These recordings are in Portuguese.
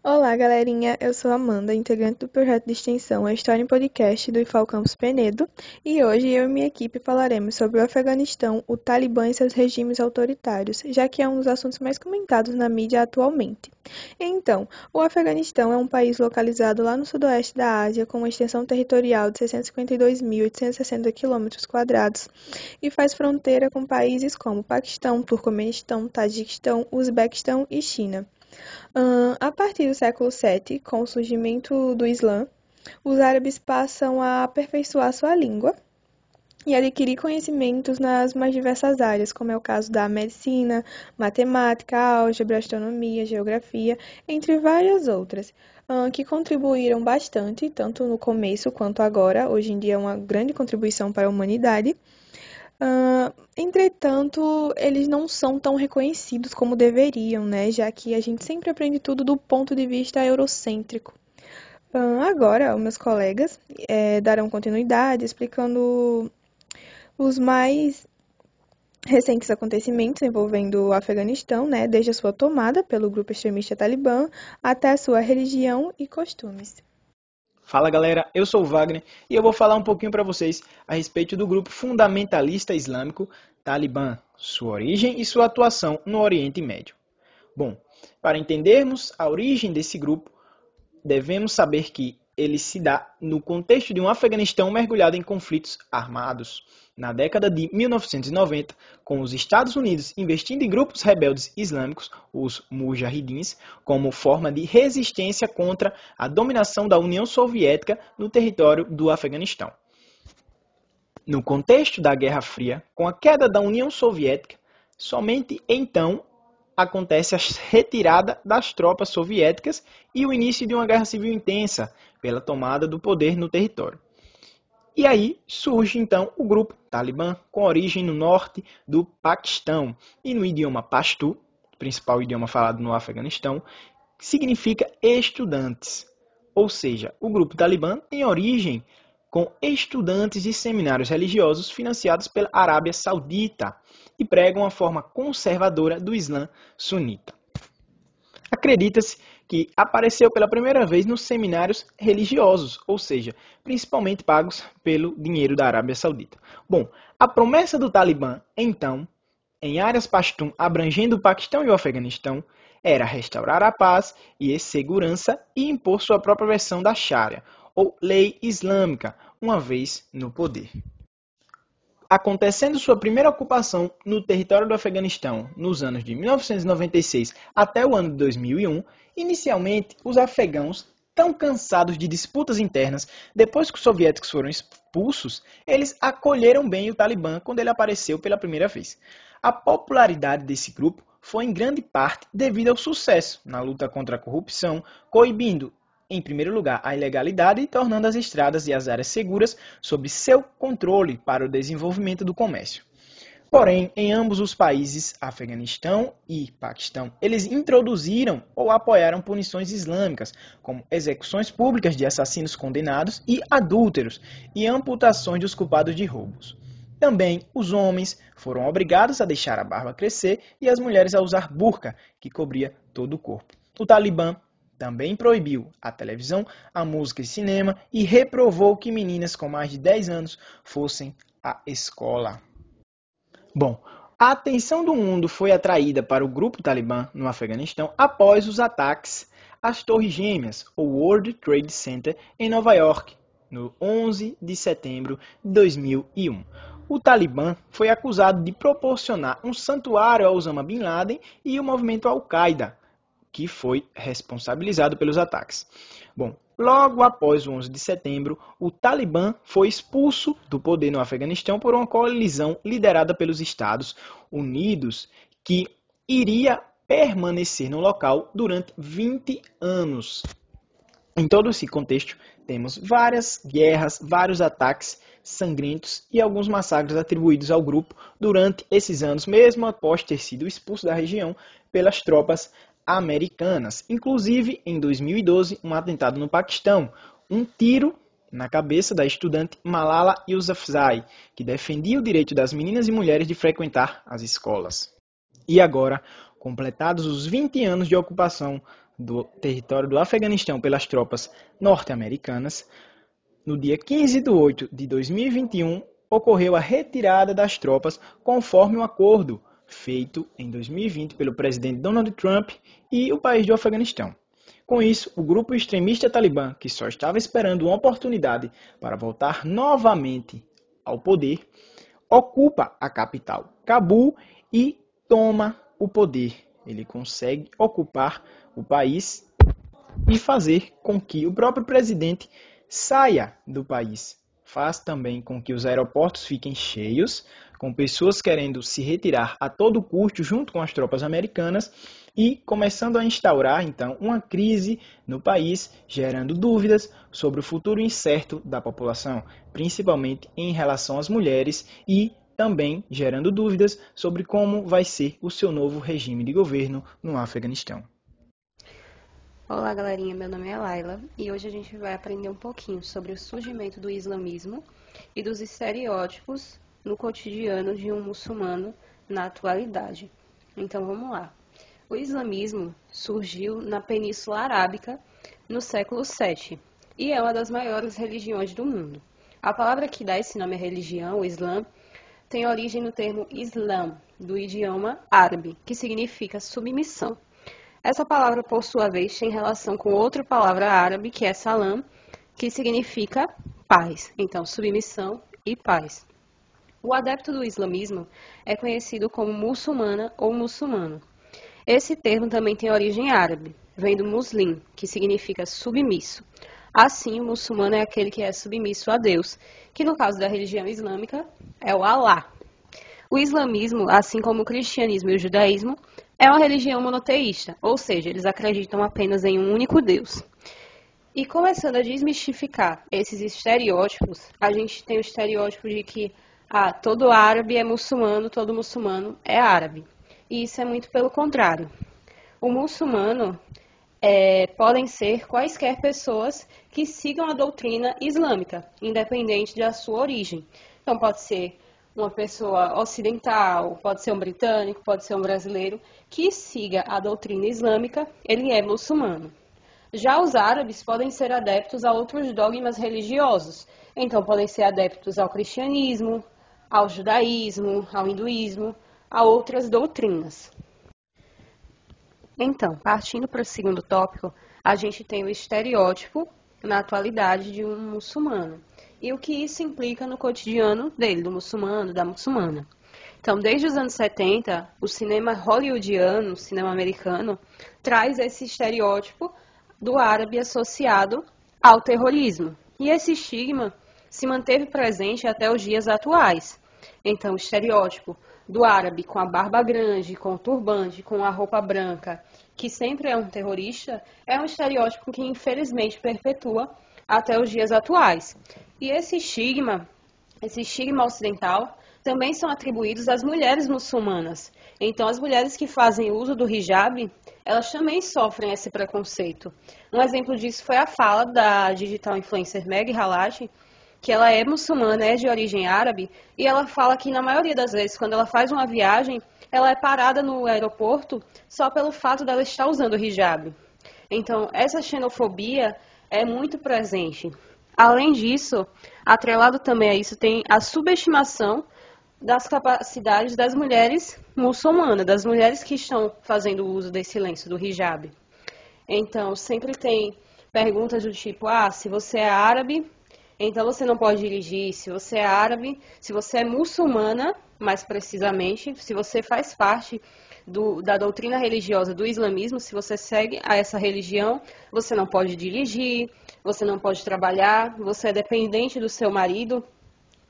Olá, galerinha. Eu sou Amanda, integrante do projeto de extensão A História em Podcast do IFAL Campus Penedo, e hoje eu e minha equipe falaremos sobre o Afeganistão, o Talibã e seus regimes autoritários, já que é um dos assuntos mais comentados na mídia atualmente. Então, o Afeganistão é um país localizado lá no sudoeste da Ásia, com uma extensão territorial de 652.860 km e faz fronteira com países como Paquistão, Turcomenistão, Tajiquistão, Uzbequistão e China. A partir do século VII, com o surgimento do Islã, os árabes passam a aperfeiçoar sua língua e adquirir conhecimentos nas mais diversas áreas, como é o caso da medicina, matemática, álgebra, astronomia, geografia, entre várias outras, que contribuíram bastante, tanto no começo quanto agora. Hoje em dia é uma grande contribuição para a humanidade. Uh, entretanto, eles não são tão reconhecidos como deveriam, né? Já que a gente sempre aprende tudo do ponto de vista eurocêntrico. Uh, agora, meus colegas é, darão continuidade explicando os mais recentes acontecimentos envolvendo o Afeganistão, né? Desde a sua tomada pelo grupo extremista Talibã até a sua religião e costumes. Fala galera, eu sou o Wagner e eu vou falar um pouquinho para vocês a respeito do grupo fundamentalista islâmico Talibã, sua origem e sua atuação no Oriente Médio. Bom, para entendermos a origem desse grupo, devemos saber que ele se dá no contexto de um Afeganistão mergulhado em conflitos armados. Na década de 1990, com os Estados Unidos investindo em grupos rebeldes islâmicos, os Mujahidins, como forma de resistência contra a dominação da União Soviética no território do Afeganistão. No contexto da Guerra Fria, com a queda da União Soviética, somente então acontece a retirada das tropas soviéticas e o início de uma guerra civil intensa pela tomada do poder no território. E aí surge então o grupo Talibã, com origem no norte do Paquistão e no idioma Pashto, principal idioma falado no Afeganistão, significa estudantes. Ou seja, o grupo Talibã tem origem com estudantes de seminários religiosos financiados pela Arábia Saudita e pregam a forma conservadora do Islã sunita. Acredita-se que apareceu pela primeira vez nos seminários religiosos, ou seja, principalmente pagos pelo dinheiro da Arábia Saudita. Bom, a promessa do Talibã, então, em áreas Pashtun abrangendo o Paquistão e o Afeganistão, era restaurar a paz e segurança e impor sua própria versão da Sharia, ou lei islâmica, uma vez no poder. Acontecendo sua primeira ocupação no território do Afeganistão nos anos de 1996 até o ano de 2001, inicialmente os afegãos, tão cansados de disputas internas, depois que os soviéticos foram expulsos, eles acolheram bem o Talibã quando ele apareceu pela primeira vez. A popularidade desse grupo foi em grande parte devido ao sucesso na luta contra a corrupção, coibindo em primeiro lugar, a ilegalidade, tornando as estradas e as áreas seguras sob seu controle para o desenvolvimento do comércio. Porém, em ambos os países, Afeganistão e Paquistão, eles introduziram ou apoiaram punições islâmicas, como execuções públicas de assassinos condenados e adúlteros, e amputações dos culpados de roubos. Também os homens foram obrigados a deixar a barba crescer e as mulheres a usar burca, que cobria todo o corpo. O Talibã também proibiu a televisão, a música e cinema e reprovou que meninas com mais de 10 anos fossem à escola. Bom, a atenção do mundo foi atraída para o grupo Talibã no Afeganistão após os ataques às Torres Gêmeas, o World Trade Center, em Nova York, no 11 de setembro de 2001. O Talibã foi acusado de proporcionar um santuário a Osama Bin Laden e o movimento Al-Qaeda, que foi responsabilizado pelos ataques. Bom, logo após o 11 de setembro, o Talibã foi expulso do poder no Afeganistão por uma coalizão liderada pelos Estados Unidos, que iria permanecer no local durante 20 anos. Em todo esse contexto, temos várias guerras, vários ataques sangrentos e alguns massacres atribuídos ao grupo durante esses anos, mesmo após ter sido expulso da região pelas tropas americanas. Inclusive, em 2012, um atentado no Paquistão, um tiro na cabeça da estudante Malala Yousafzai, que defendia o direito das meninas e mulheres de frequentar as escolas. E agora, completados os 20 anos de ocupação do território do Afeganistão pelas tropas norte-americanas, no dia 15 de 8 de 2021, ocorreu a retirada das tropas conforme um acordo feito em 2020 pelo presidente Donald Trump e o país do Afeganistão. Com isso, o grupo extremista talibã, que só estava esperando uma oportunidade para voltar novamente ao poder, ocupa a capital, Cabul, e toma o poder. Ele consegue ocupar o país e fazer com que o próprio presidente saia do país. Faz também com que os aeroportos fiquem cheios, com pessoas querendo se retirar a todo custo junto com as tropas americanas e começando a instaurar então uma crise no país, gerando dúvidas sobre o futuro incerto da população, principalmente em relação às mulheres e também gerando dúvidas sobre como vai ser o seu novo regime de governo no Afeganistão. Olá, galerinha. Meu nome é Laila e hoje a gente vai aprender um pouquinho sobre o surgimento do islamismo e dos estereótipos no cotidiano de um muçulmano na atualidade. Então vamos lá. O islamismo surgiu na Península Arábica no século VII e é uma das maiores religiões do mundo. A palavra que dá esse nome à religião, o Islã, tem origem no termo Islam, do idioma árabe, que significa submissão. Essa palavra, por sua vez, tem relação com outra palavra árabe, que é salam, que significa paz. Então, submissão e paz. O adepto do islamismo é conhecido como muçulmana ou muçulmano. Esse termo também tem origem árabe, vem do muslim, que significa submisso. Assim, o muçulmano é aquele que é submisso a Deus, que no caso da religião islâmica é o Alá. O islamismo, assim como o cristianismo e o judaísmo, é uma religião monoteísta, ou seja, eles acreditam apenas em um único Deus. E começando a desmistificar esses estereótipos, a gente tem o estereótipo de que ah, todo árabe é muçulmano, todo muçulmano é árabe e isso é muito pelo contrário. O muçulmano é, podem ser quaisquer pessoas que sigam a doutrina islâmica, independente da sua origem. Então, pode ser uma pessoa ocidental, pode ser um britânico, pode ser um brasileiro, que siga a doutrina islâmica, ele é muçulmano. Já os árabes podem ser adeptos a outros dogmas religiosos, então podem ser adeptos ao cristianismo, ao judaísmo, ao hinduísmo, a outras doutrinas. Então, partindo para o segundo tópico, a gente tem o estereótipo na atualidade de um muçulmano e o que isso implica no cotidiano dele, do muçulmano, da muçulmana. Então, desde os anos 70, o cinema hollywoodiano, o cinema americano, traz esse estereótipo do árabe associado ao terrorismo. E esse estigma se manteve presente até os dias atuais. Então, o estereótipo do árabe com a barba grande, com o turbante, com a roupa branca, que sempre é um terrorista, é um estereótipo que infelizmente perpetua até os dias atuais. E esse estigma, esse estigma ocidental, também são atribuídos às mulheres muçulmanas. Então, as mulheres que fazem uso do hijab, elas também sofrem esse preconceito. Um exemplo disso foi a fala da digital influencer Meg Halashi, que ela é muçulmana, é de origem árabe, e ela fala que na maioria das vezes, quando ela faz uma viagem, ela é parada no aeroporto só pelo fato dela estar usando o hijab. Então, essa xenofobia é muito presente. Além disso, atrelado também a isso, tem a subestimação das capacidades das mulheres muçulmanas, das mulheres que estão fazendo uso desse lenço, do hijab. Então, sempre tem perguntas do tipo: ah, se você é árabe, então você não pode dirigir se você é árabe, se você é muçulmana, mais precisamente, se você faz parte do, da doutrina religiosa do islamismo, se você segue a essa religião, você não pode dirigir, você não pode trabalhar, você é dependente do seu marido.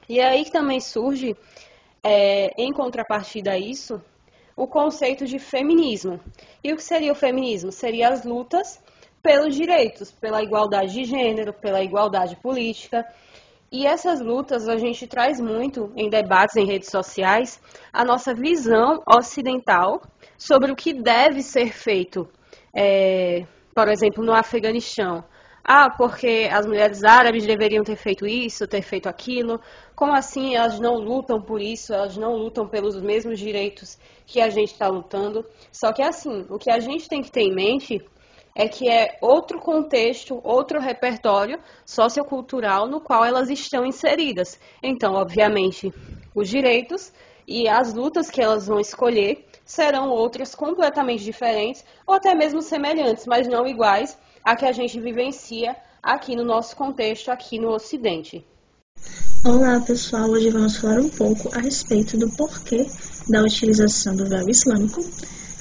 E é aí que também surge, é, em contrapartida a isso, o conceito de feminismo. E o que seria o feminismo? Seria as lutas pelos direitos, pela igualdade de gênero, pela igualdade política. E essas lutas a gente traz muito em debates em redes sociais a nossa visão ocidental sobre o que deve ser feito, é, por exemplo, no Afeganistão. Ah, porque as mulheres árabes deveriam ter feito isso, ter feito aquilo. Como assim elas não lutam por isso? Elas não lutam pelos mesmos direitos que a gente está lutando? Só que assim, o que a gente tem que ter em mente é que é outro contexto, outro repertório sociocultural no qual elas estão inseridas. Então, obviamente, os direitos e as lutas que elas vão escolher serão outras completamente diferentes ou até mesmo semelhantes, mas não iguais à que a gente vivencia aqui no nosso contexto, aqui no Ocidente. Olá pessoal, hoje vamos falar um pouco a respeito do porquê da utilização do véu islâmico,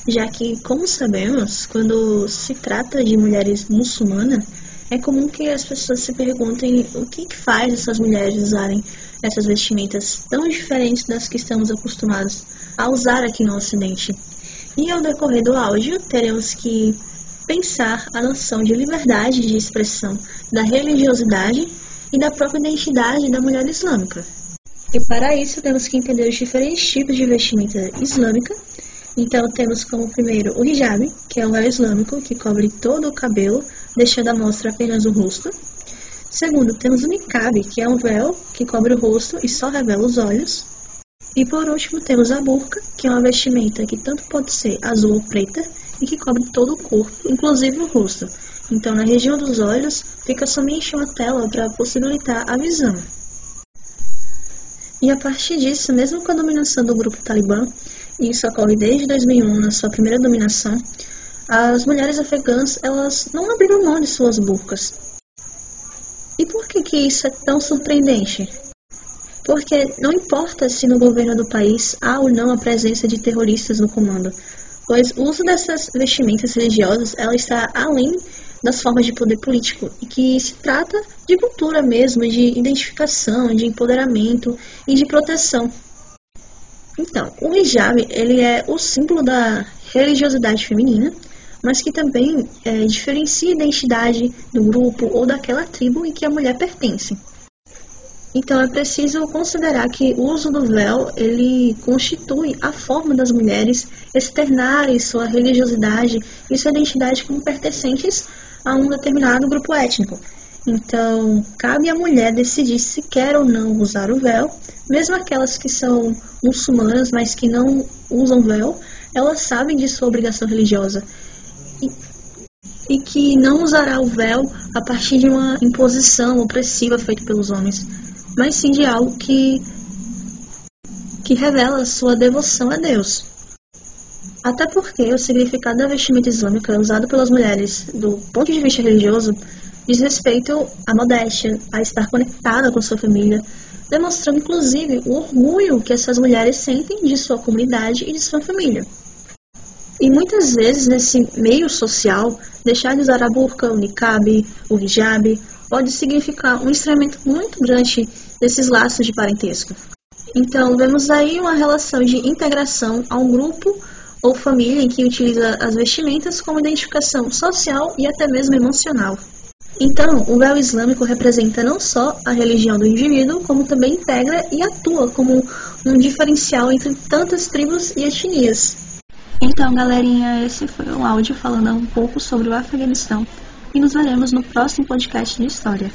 já que, como sabemos, quando se trata de mulheres muçulmanas, é comum que as pessoas se perguntem o que, que faz essas mulheres usarem essas vestimentas tão diferentes das que estamos acostumados a usar aqui no Ocidente. E ao decorrer do áudio, teremos que pensar a noção de liberdade de expressão da religiosidade e da própria identidade da mulher islâmica. E para isso temos que entender os diferentes tipos de vestimenta islâmica. Então temos como primeiro o hijab, que é um véu islâmico que cobre todo o cabelo, deixando à mostra apenas o rosto. Segundo, temos o niqab, que é um véu que cobre o rosto e só revela os olhos. E por último, temos a burca, que é uma vestimenta que tanto pode ser azul ou preta e que cobre todo o corpo, inclusive o rosto. Então, na região dos olhos, fica somente uma tela para possibilitar a visão. E a partir disso, mesmo com a dominação do grupo talibã, e isso ocorre desde 2001, na sua primeira dominação, as mulheres afegãs elas não abriram mão de suas burcas. E por que, que isso é tão surpreendente? Porque não importa se no governo do país há ou não a presença de terroristas no comando, pois o uso dessas vestimentas religiosas ela está além das formas de poder político e que se trata de cultura mesmo, de identificação, de empoderamento e de proteção. Então, o hijab ele é o símbolo da religiosidade feminina, mas que também é, diferencia a identidade do grupo ou daquela tribo em que a mulher pertence. Então é preciso considerar que o uso do véu ele constitui a forma das mulheres externarem sua religiosidade e sua identidade como pertencentes a um determinado grupo étnico. Então, cabe à mulher decidir se quer ou não usar o véu, mesmo aquelas que são muçulmanas, mas que não usam véu, elas sabem de sua obrigação religiosa e, e que não usará o véu a partir de uma imposição opressiva feita pelos homens, mas sim de algo que, que revela sua devoção a Deus. Até porque o significado da vestimenta islâmica usado pelas mulheres do ponto de vista religioso diz respeito à modéstia, a estar conectada com sua família, demonstrando inclusive o orgulho que essas mulheres sentem de sua comunidade e de sua família. E muitas vezes nesse meio social, deixar de usar a burca, o niqab, o hijab, pode significar um estranhamento muito grande desses laços de parentesco. Então, vemos aí uma relação de integração a um grupo ou família em que utiliza as vestimentas como identificação social e até mesmo emocional. Então, o véu islâmico representa não só a religião do indivíduo, como também integra e atua como um diferencial entre tantas tribos e etnias. Então, galerinha, esse foi o áudio falando um pouco sobre o Afeganistão e nos veremos no próximo podcast de história.